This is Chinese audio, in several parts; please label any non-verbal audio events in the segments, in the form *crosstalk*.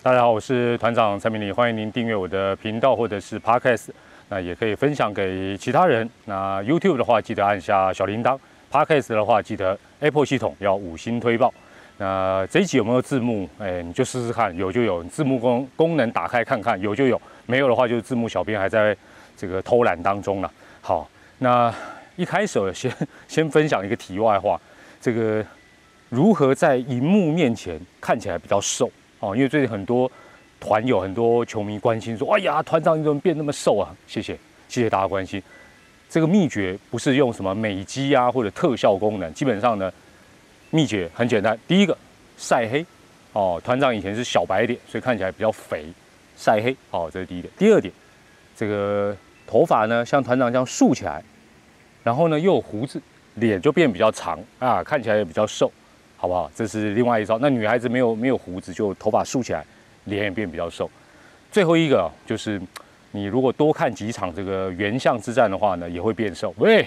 大家好，我是团长蔡明礼，欢迎您订阅我的频道或者是 Podcast，那也可以分享给其他人。那 YouTube 的话，记得按下小铃铛；Podcast 的话，记得 Apple 系统要五星推报。那这一集有没有字幕？哎，你就试试看，有就有字幕功功能打开看看，有就有，没有的话就是字幕小编还在这个偷懒当中了。好，那一开始先 *laughs* 先分享一个题外话，这个如何在荧幕面前看起来比较瘦哦？因为最近很多团友、很多球迷关心说：“哎呀，团长你怎么变那么瘦啊？”谢谢，谢谢大家关心。这个秘诀不是用什么美肌啊或者特效功能，基本上呢。秘诀很简单，第一个晒黑哦，团长以前是小白脸，所以看起来比较肥，晒黑哦，这是第一点。第二点，这个头发呢像团长这样竖起来，然后呢又有胡子，脸就变比较长啊，看起来也比较瘦，好不好？这是另外一招。那女孩子没有没有胡子，就头发竖起来，脸也变比较瘦。最后一个就是你如果多看几场这个原相之战的话呢，也会变瘦。喂，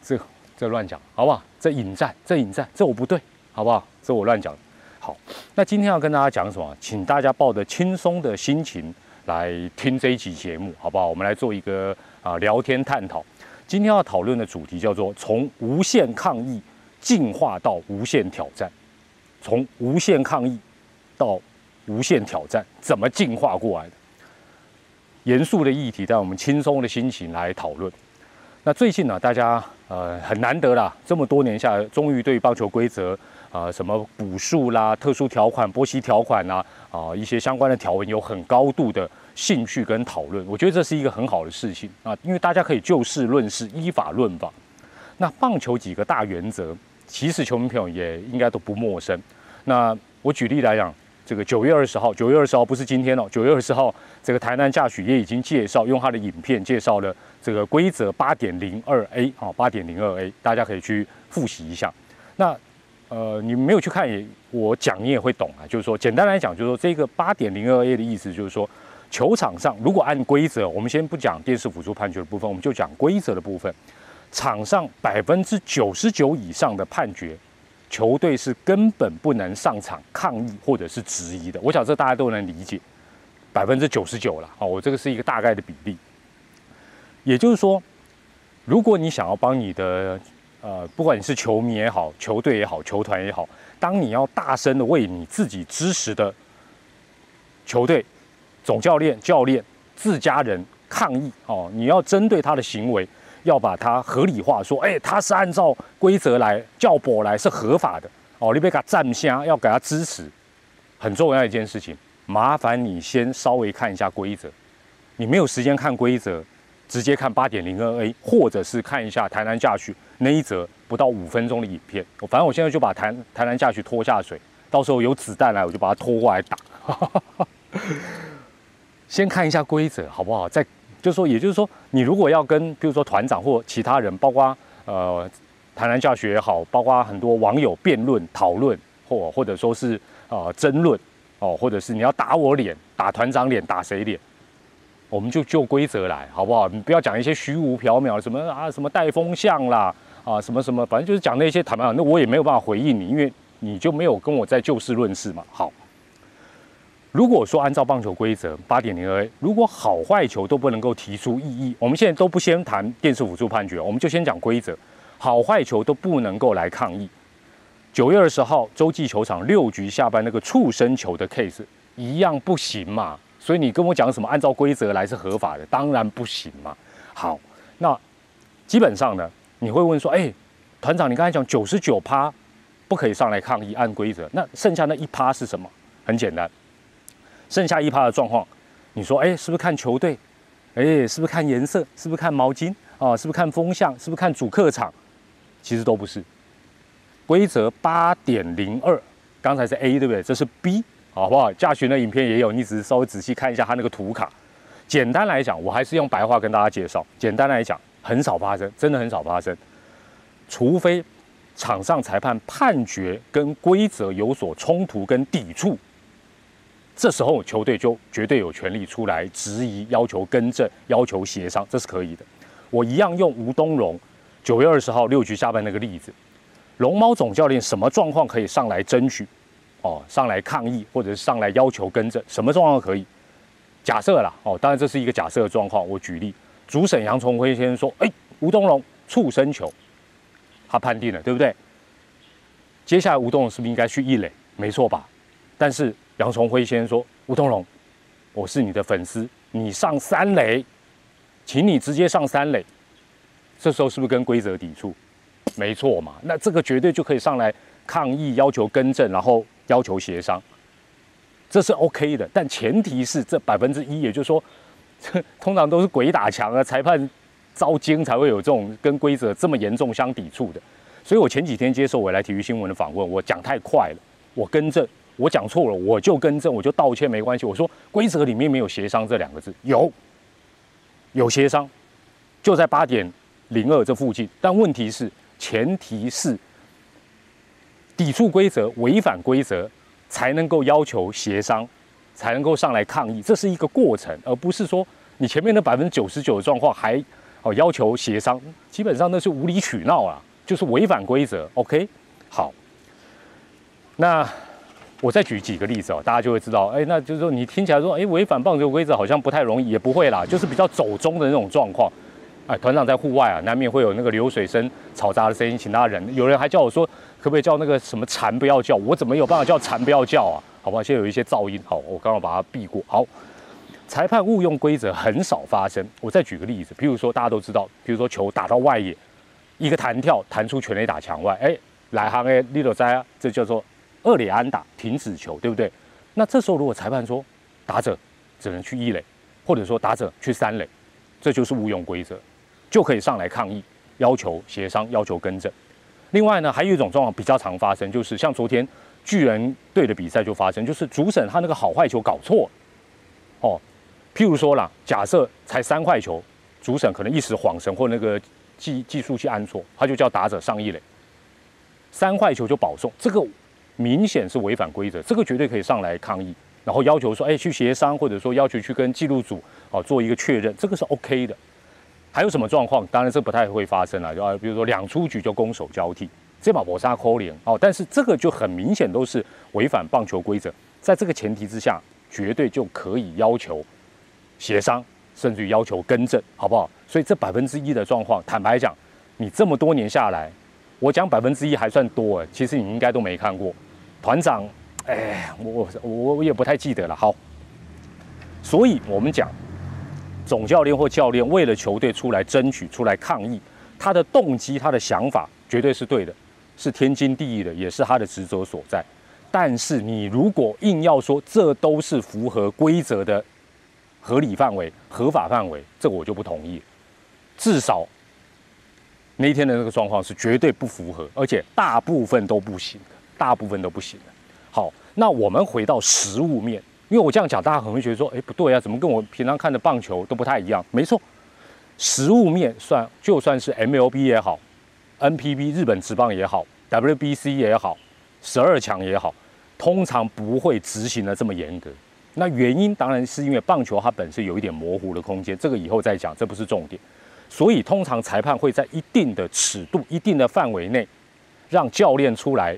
这。这乱讲好不好？这引战，这引战，这我不对，好不好？这我乱讲。好，那今天要跟大家讲什么？请大家抱着轻松的心情来听这一集节目，好不好？我们来做一个啊聊天探讨。今天要讨论的主题叫做从无限抗议进化到无限挑战。从无限抗议到无限挑战，怎么进化过来的？严肃的议题，但我们轻松的心情来讨论。那最近呢，大家呃很难得啦，这么多年下来，终于对棒球规则啊，什么补数啦、特殊条款、波西条款呐啊，一些相关的条文有很高度的兴趣跟讨论。我觉得这是一个很好的事情啊，因为大家可以就事论事，依法论法。那棒球几个大原则，其实球迷朋友也应该都不陌生。那我举例来讲。这个九月二十号，九月二十号不是今天哦，九月二十号，这个台南驾许也已经介绍，用他的影片介绍了这个规则八点零二 A 啊，八点零二 A，大家可以去复习一下。那呃，你没有去看也，我讲你也会懂啊。就是说，简单来讲，就是说这个八点零二 A 的意思就是说，球场上如果按规则，我们先不讲电视辅助判决的部分，我们就讲规则的部分，场上百分之九十九以上的判决。球队是根本不能上场抗议或者是质疑的，我想这大家都能理解，百分之九十九了。好，我这个是一个大概的比例。也就是说，如果你想要帮你的呃，不管你是球迷也好，球队也好，球团也好，当你要大声的为你自己支持的球队、总教练、教练、自家人抗议哦，你要针对他的行为。要把它合理化，说，哎，他是按照规则来叫博来是合法的哦。你别给他站下，要给他支持，很重要一件事情。麻烦你先稍微看一下规则。你没有时间看规则，直接看八点零二 A，或者是看一下台南驾训那一则不到五分钟的影片。我反正我现在就把台台南驾训拖下水，到时候有子弹来，我就把它拖过来打。*laughs* 先看一下规则好不好？再。就是说，也就是说，你如果要跟，比如说团长或其他人，包括呃，台南教学也好，包括很多网友辩论、讨论，或或者说是呃争论，哦，或者是你要打我脸、打团长脸、打谁脸，我们就就规则来，好不好？你不要讲一些虚无缥缈，什么啊，什么带风向啦，啊，什么什么，反正就是讲那些坦白，那我也没有办法回应你，因为你就没有跟我在就事论事嘛。好。如果说按照棒球规则八点零二，如果好坏球都不能够提出异议，我们现在都不先谈电视辅助判决，我们就先讲规则，好坏球都不能够来抗议。九月二十号洲际球场六局下半那个触身球的 case 一样不行嘛？所以你跟我讲什么按照规则来是合法的，当然不行嘛。好，那基本上呢，你会问说，哎，团长，你刚才讲九十九趴不可以上来抗议按规则，那剩下那一趴是什么？很简单。剩下一趴的状况，你说，哎，是不是看球队？哎，是不是看颜色？是不是看毛巾？啊，是不是看风向？是不是看主客场？其实都不是。规则八点零二，刚才是 A 对不对？这是 B，好不好？驾训的影片也有，你只是稍微仔细看一下他那个图卡。简单来讲，我还是用白话跟大家介绍。简单来讲，很少发生，真的很少发生，除非场上裁判判决跟规则有所冲突跟抵触。这时候球队就绝对有权利出来质疑、要求更正、要求协商，这是可以的。我一样用吴东荣九月二十号六局下半那个例子，龙猫总教练什么状况可以上来争取？哦上来抗议，或者是上来要求更正，什么状况可以？假设啦，哦，当然这是一个假设的状况。我举例，主审杨崇辉先生说：“哎，吴东荣触身球，他判定了，对不对？接下来吴东荣是不是应该去一垒？没错吧？但是杨崇辉先说：吴东龙，我是你的粉丝，你上三垒，请你直接上三垒。这时候是不是跟规则抵触？没错嘛，那这个绝对就可以上来抗议，要求更正，然后要求协商。”这是 OK 的，但前提是这百分之一，也就是说，*laughs* 通常都是鬼打墙啊，裁判遭惊才会有这种跟规则这么严重相抵触的。所以我前几天接受未来体育新闻的访问，我讲太快了，我更正，我讲错了，我就更正，我就道歉，没关系。我说规则里面没有协商这两个字，有，有协商，就在八点零二这附近。但问题是，前提是抵触规则、违反规则。才能够要求协商，才能够上来抗议，这是一个过程，而不是说你前面的百分之九十九的状况还哦要求协商，基本上那是无理取闹啊，就是违反规则。OK，好，那我再举几个例子哦，大家就会知道，哎，那就是说你听起来说，哎，违反棒球规则好像不太容易，也不会啦，就是比较走中的那种状况。哎，团长在户外啊，难免会有那个流水声、嘈杂的声音，请大家忍。有人还叫我说。可不可以叫那个什么蝉不要叫？我怎么有办法叫蝉不要叫啊？好不好？现在有一些噪音，好，我刚刚把它避过。好，裁判误用规则很少发生。我再举个例子，比如说大家都知道，比如说球打到外野，一个弹跳弹出全垒打墙外，哎，来行哎，little 灾啊，这叫做二垒安打停止球，对不对？那这时候如果裁判说打者只能去一垒，或者说打者去三垒，这就是误用规则，就可以上来抗议，要求协商，要求更正。另外呢，还有一种状况比较常发生，就是像昨天巨人队的比赛就发生，就是主审他那个好坏球搞错，哦，譬如说啦，假设才三块球，主审可能一时恍神或那个计计数器按错，他就叫打者上一垒，三块球就保送，这个明显是违反规则，这个绝对可以上来抗议，然后要求说，哎，去协商，或者说要求去跟记录组哦做一个确认，这个是 OK 的。还有什么状况？当然这不太会发生了，就啊，比如说两出局就攻守交替，这把搏杀扣连哦。但是这个就很明显都是违反棒球规则，在这个前提之下，绝对就可以要求协商，甚至于要求更正，好不好？所以这百分之一的状况，坦白讲，你这么多年下来，我讲百分之一还算多哎，其实你应该都没看过。团长，哎，我我我也不太记得了。好，所以我们讲。总教练或教练为了球队出来争取、出来抗议，他的动机、他的想法绝对是对的，是天经地义的，也是他的职责所在。但是你如果硬要说这都是符合规则的合理范围、合法范围，这个我就不同意。至少那一天的那个状况是绝对不符合，而且大部分都不行，大部分都不行的。好，那我们回到实物面。因为我这样讲，大家可能会觉得说，哎，不对啊，怎么跟我平常看的棒球都不太一样？没错，实物面算，就算是 MLB 也好，NPB 日本职棒也好，WBC 也好，十二强也好，通常不会执行的这么严格。那原因当然是因为棒球它本身有一点模糊的空间，这个以后再讲，这不是重点。所以通常裁判会在一定的尺度、一定的范围内，让教练出来。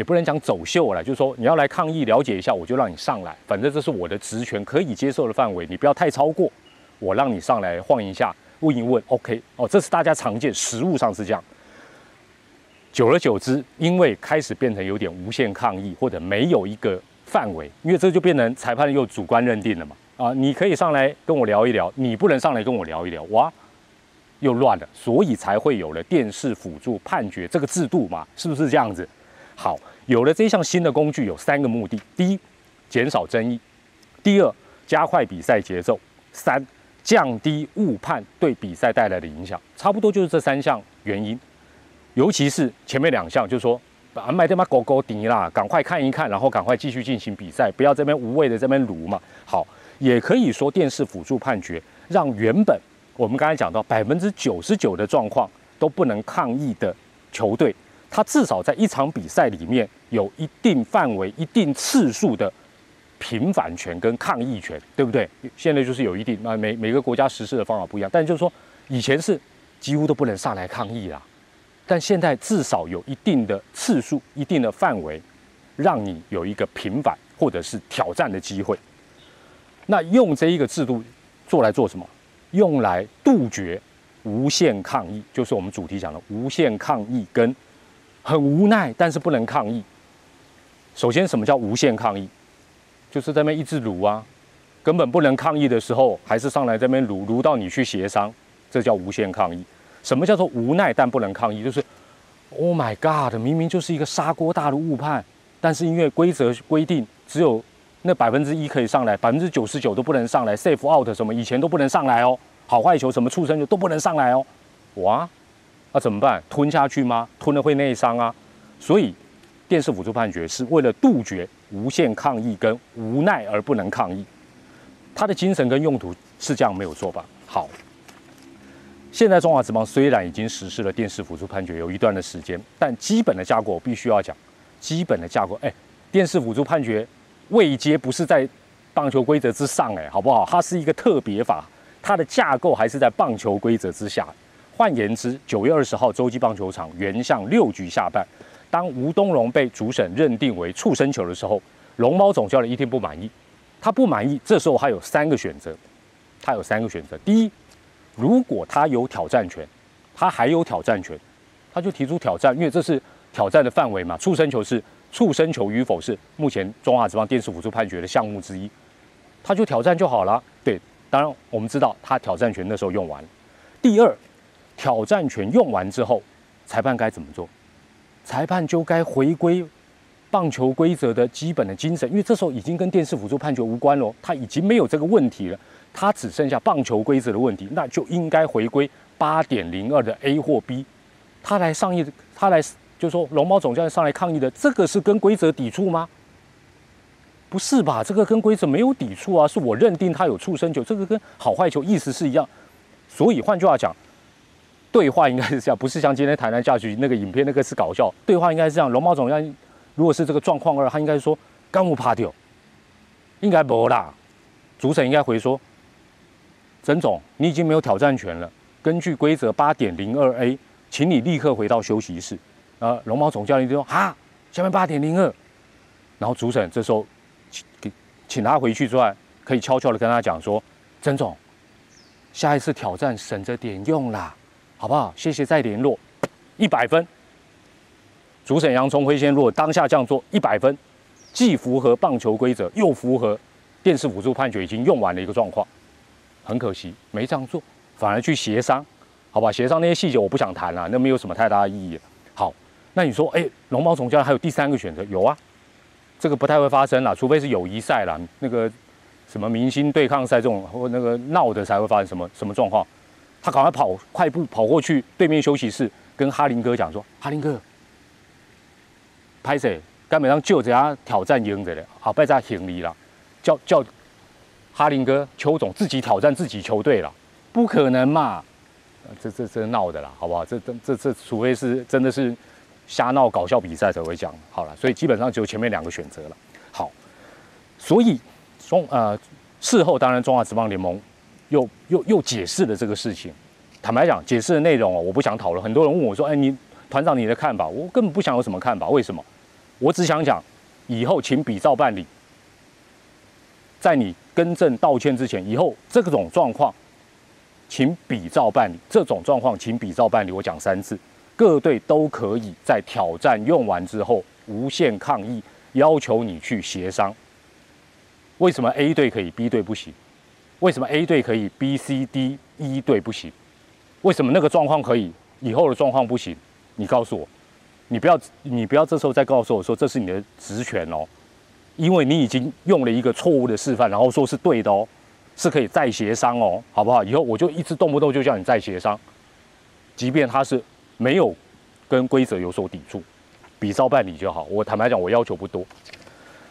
也不能讲走秀了，就是说你要来抗议了解一下，我就让你上来，反正这是我的职权可以接受的范围，你不要太超过，我让你上来晃一下，问一问，OK，哦，这是大家常见，实物上是这样。久而久之，因为开始变成有点无限抗议，或者没有一个范围，因为这就变成裁判又主观认定了嘛，啊，你可以上来跟我聊一聊，你不能上来跟我聊一聊，哇，又乱了，所以才会有了电视辅助判决这个制度嘛，是不是这样子？好。有了这项新的工具，有三个目的：第一，减少争议；第二，加快比赛节奏；三，降低误判对比赛带来的影响。差不多就是这三项原因。尤其是前面两项，就是说，啊，买他妈狗狗迪啦，赶快看一看，然后赶快继续进行比赛，不要这边无谓的这边撸嘛。好，也可以说电视辅助判决，让原本我们刚才讲到百分之九十九的状况都不能抗议的球队。他至少在一场比赛里面有一定范围、一定次数的平反权跟抗议权，对不对？现在就是有一定啊，每每个国家实施的方法不一样，但就是说，以前是几乎都不能上来抗议啦，但现在至少有一定的次数、一定的范围，让你有一个平反或者是挑战的机会。那用这一个制度做来做什么？用来杜绝无限抗议，就是我们主题讲的无限抗议跟很无奈，但是不能抗议。首先，什么叫无限抗议？就是在那边一直撸啊，根本不能抗议的时候，还是上来这边撸撸到你去协商，这叫无限抗议。什么叫做无奈但不能抗议？就是 Oh my God，明明就是一个砂锅大的误判，但是因为规则规定只有那百分之一可以上来，百分之九十九都不能上来，safe out 什么以前都不能上来哦，好坏球什么畜生球都不能上来哦，哇，那怎么办？吞下去吗？吞了会内伤啊，所以。电视辅助判决是为了杜绝无限抗议跟无奈而不能抗议，它的精神跟用途是这样没有错吧？好，现在中华职棒虽然已经实施了电视辅助判决有一段的时间，但基本的架构我必须要讲，基本的架构，哎，电视辅助判决位阶不是在棒球规则之上，哎，好不好？它是一个特别法，它的架构还是在棒球规则之下。换言之，九月二十号洲际棒球场原向六局下半。当吴东荣被主审认定为触身球的时候，龙猫总教练一定不满意。他不满意，这时候他有三个选择，他有三个选择。第一，如果他有挑战权，他还有挑战权，他就提出挑战，因为这是挑战的范围嘛。触身球是触身球与否是目前中华职棒电视辅助判决的项目之一，他就挑战就好了。对，当然我们知道他挑战权那时候用完。第二，挑战权用完之后，裁判该怎么做？裁判就该回归棒球规则的基本的精神，因为这时候已经跟电视辅助判决无关了，他已经没有这个问题了，他只剩下棒球规则的问题，那就应该回归八点零二的 A 或 B。他来上议，他来就说龙猫总教练上来抗议的，这个是跟规则抵触吗？不是吧？这个跟规则没有抵触啊，是我认定他有触身球，这个跟好坏球意思是一样。所以换句话讲。对话应该是这样，不是像今天台南下去那个影片那个是搞笑。对话应该是这样，龙猫总要如果是这个状况二，他应该说干物怕掉，应该不啦。主审应该回说，曾总，你已经没有挑战权了。根据规则八点零二 A，请你立刻回到休息室。呃，龙猫总教练就说哈，下面八点零二。然后主审这时候请给请他回去之外，可以悄悄的跟他讲说，曾总，下一次挑战省着点用啦。好不好？谢谢再联络，一百分。主审杨聪辉先如果当下这样做，一百分，既符合棒球规则，又符合电视辅助判决已经用完的一个状况。很可惜没这样做，反而去协商，好吧？协商那些细节我不想谈了，那没有什么太大的意义。好，那你说，哎，龙猫总教练还有第三个选择？有啊，这个不太会发生了，除非是友谊赛了，那个什么明星对抗赛这种或那个闹的才会发生什么什么状况。他赶快跑，快步跑过去对面休息室，跟哈林哥讲说：“哈林哥，拍谁？根本上就这样挑战赢的了，好，拜在行李了，叫叫哈林哥、邱总自己挑战自己球队了，不可能嘛？这这这闹的啦，好不好？这这这这，除非是真的是瞎闹搞笑比赛才会讲好了。所以基本上只有前面两个选择了。好，所以中呃事后当然中华职棒联盟。又又又解释了这个事情，坦白讲，解释的内容哦，我不想讨论。很多人问我说：“哎，你团长你的看法？”我根本不想有什么看法。为什么？我只想讲，以后请比照办理。在你更正道歉之前，以后这种状况，请比照办理。这种状况，请比照办理。我讲三次，各队都可以在挑战用完之后无限抗议，要求你去协商。为什么 A 队可以，B 队不行？为什么 A 队可以，B、C、D、E 队不行？为什么那个状况可以，以后的状况不行？你告诉我，你不要，你不要这时候再告诉我说这是你的职权哦，因为你已经用了一个错误的示范，然后说是对的哦，是可以再协商哦，好不好？以后我就一直动不动就叫你再协商，即便他是没有跟规则有所抵触，比照办理就好。我坦白讲，我要求不多。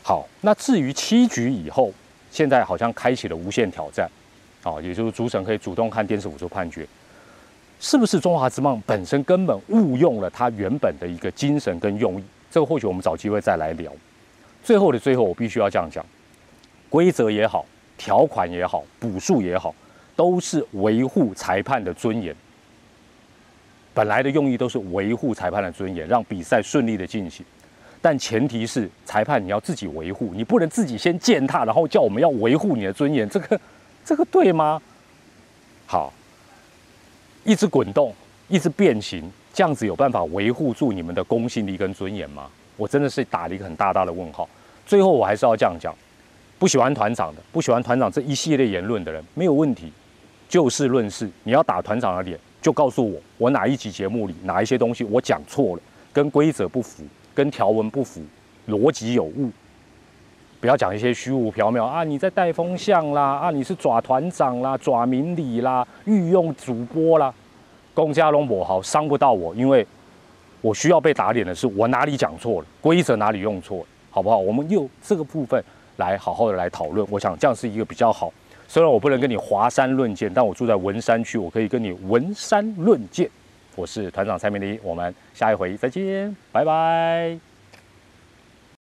好，那至于七局以后。现在好像开启了无限挑战，啊，也就是主审可以主动看电视辅助判决，是不是中华之梦本身根本误用了它原本的一个精神跟用意？这个或许我们找机会再来聊。最后的最后，我必须要这样讲：规则也好，条款也好，补数也好，都是维护裁判的尊严。本来的用意都是维护裁判的尊严，让比赛顺利的进行。但前提是裁判你要自己维护，你不能自己先践踏，然后叫我们要维护你的尊严，这个这个对吗？好，一直滚动，一直变形，这样子有办法维护住你们的公信力跟尊严吗？我真的是打了一个很大大的问号。最后我还是要这样讲，不喜欢团长的，不喜欢团长这一系列言论的人，没有问题，就事论事，你要打团长的脸，就告诉我，我哪一集节目里哪一些东西我讲错了，跟规则不符。跟条文不符，逻辑有误，不要讲一些虚无缥缈啊！你在带风向啦，啊，你是抓团长啦，抓明理啦，御用主播啦，公家龙博好伤不到我，因为我需要被打脸的是我哪里讲错了，规则哪里用错了，好不好？我们用这个部分来好好的来讨论，我想这样是一个比较好。虽然我不能跟你华山论剑，但我住在文山区，我可以跟你文山论剑。我是团长蔡明黎，我们下一回再见，拜拜。